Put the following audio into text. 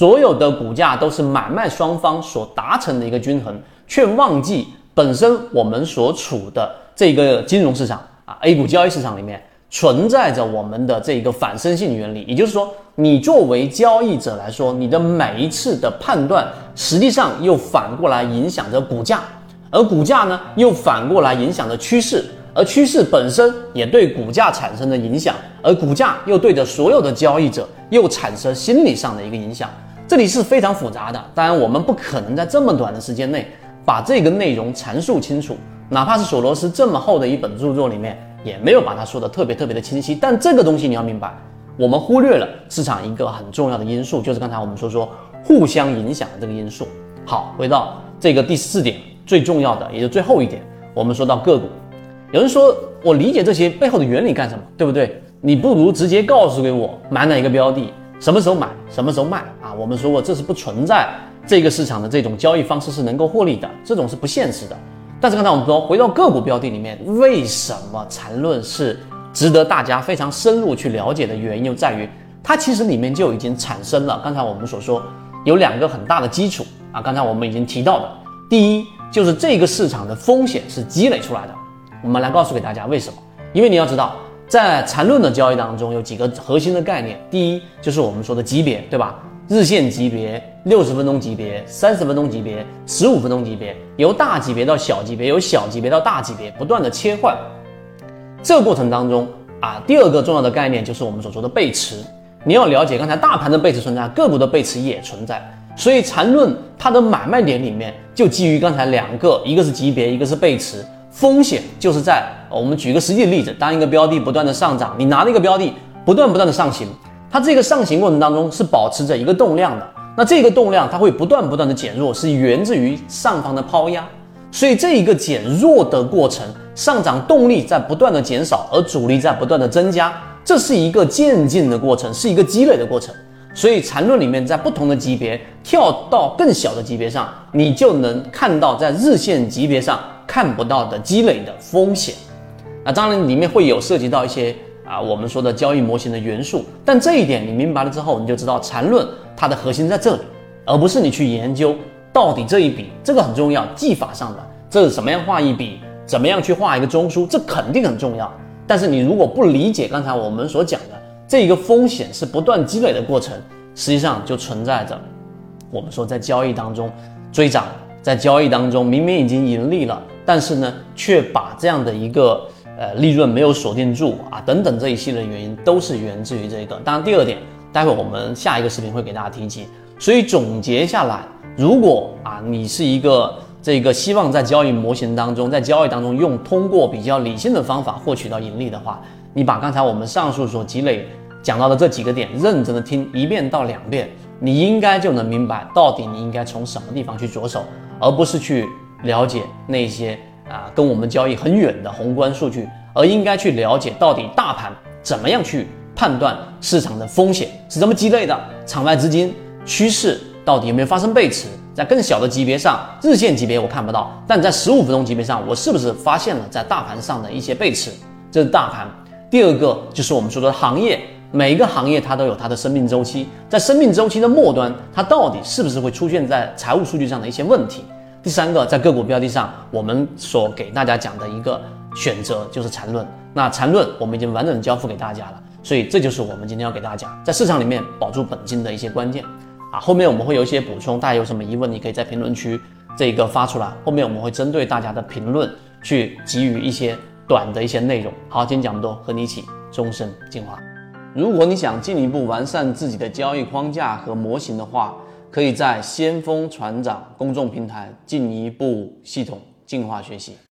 所有的股价都是买卖双方所达成的一个均衡，却忘记本身我们所处的这个金融市场啊，A 股交易市场里面存在着我们的这个反身性原理，也就是说，你作为交易者来说，你的每一次的判断，实际上又反过来影响着股价，而股价呢，又反过来影响着趋势。而趋势本身也对股价产生了影响，而股价又对着所有的交易者又产生心理上的一个影响，这里是非常复杂的。当然，我们不可能在这么短的时间内把这个内容阐述清楚，哪怕是索罗斯这么厚的一本著作里面，也没有把它说的特别特别的清晰。但这个东西你要明白，我们忽略了市场一个很重要的因素，就是刚才我们说说互相影响的这个因素。好，回到这个第四点，最重要的也就最后一点，我们说到个股。有人说我理解这些背后的原理干什么，对不对？你不如直接告诉给我买哪一个标的，什么时候买，什么时候卖啊？我们说过这是不存在这个市场的。这种交易方式是能够获利的，这种是不现实的。但是刚才我们说回到个股标的里面，为什么缠论是值得大家非常深入去了解的。原因，就在于它其实里面就已经产生了。刚才我们所说有两个很大的。基础啊，刚才我们已经提到的，第一就是这个市场的。风险是积累出来的。我们来告诉给大家为什么？因为你要知道，在缠论的交易当中有几个核心的概念。第一就是我们说的级别，对吧？日线级别、六十分钟级别、三十分钟级别、十五分钟级别，由大级别到小级别，由小级别到大级别，不断的切换。这个过程当中啊，第二个重要的概念就是我们所说的背驰。你要了解，刚才大盘的背驰存在，个股的背驰也存在。所以缠论它的买卖点里面就基于刚才两个，一个是级别，一个是背驰。风险就是在我们举个实际的例子，当一个标的不断的上涨，你拿那个标的不断不断的上行，它这个上行过程当中是保持着一个动量的，那这个动量它会不断不断的减弱，是源自于上方的抛压，所以这一个减弱的过程，上涨动力在不断的减少，而阻力在不断的增加，这是一个渐进的过程，是一个积累的过程。所以缠论里面在不同的级别跳到更小的级别上，你就能看到在日线级别上。看不到的积累的风险，那当然里面会有涉及到一些啊我们说的交易模型的元素，但这一点你明白了之后，你就知道缠论它的核心在这里，而不是你去研究到底这一笔这个很重要，技法上的这是怎么样画一笔，怎么样去画一个中枢，这肯定很重要。但是你如果不理解刚才我们所讲的这一个风险是不断积累的过程，实际上就存在着我们说在交易当中追涨，在交易当中明明已经盈利了。但是呢，却把这样的一个呃利润没有锁定住啊，等等这一系列原因都是源自于这个。当然，第二点，待会我们下一个视频会给大家提及。所以总结下来，如果啊你是一个这个希望在交易模型当中，在交易当中用通过比较理性的方法获取到盈利的话，你把刚才我们上述所积累讲到的这几个点认真的听一遍到两遍，你应该就能明白到底你应该从什么地方去着手，而不是去。了解那些啊跟我们交易很远的宏观数据，而应该去了解到底大盘怎么样去判断市场的风险是怎么积累的，场外资金趋势到底有没有发生背驰，在更小的级别上，日线级别我看不到，但在十五分钟级别上，我是不是发现了在大盘上的一些背驰？这是大盘。第二个就是我们说的行业，每一个行业它都有它的生命周期，在生命周期的末端，它到底是不是会出现在财务数据上的一些问题？第三个，在个股标的上，我们所给大家讲的一个选择就是缠论。那缠论我们已经完整交付给大家了，所以这就是我们今天要给大家，在市场里面保住本金的一些关键啊。后面我们会有一些补充，大家有什么疑问，你可以在评论区这个发出来。后面我们会针对大家的评论去给予一些短的一些内容。好，今天讲这么多，和你一起终身进化。如果你想进一步完善自己的交易框架和模型的话，可以在先锋船长公众平台进一步系统进化学习。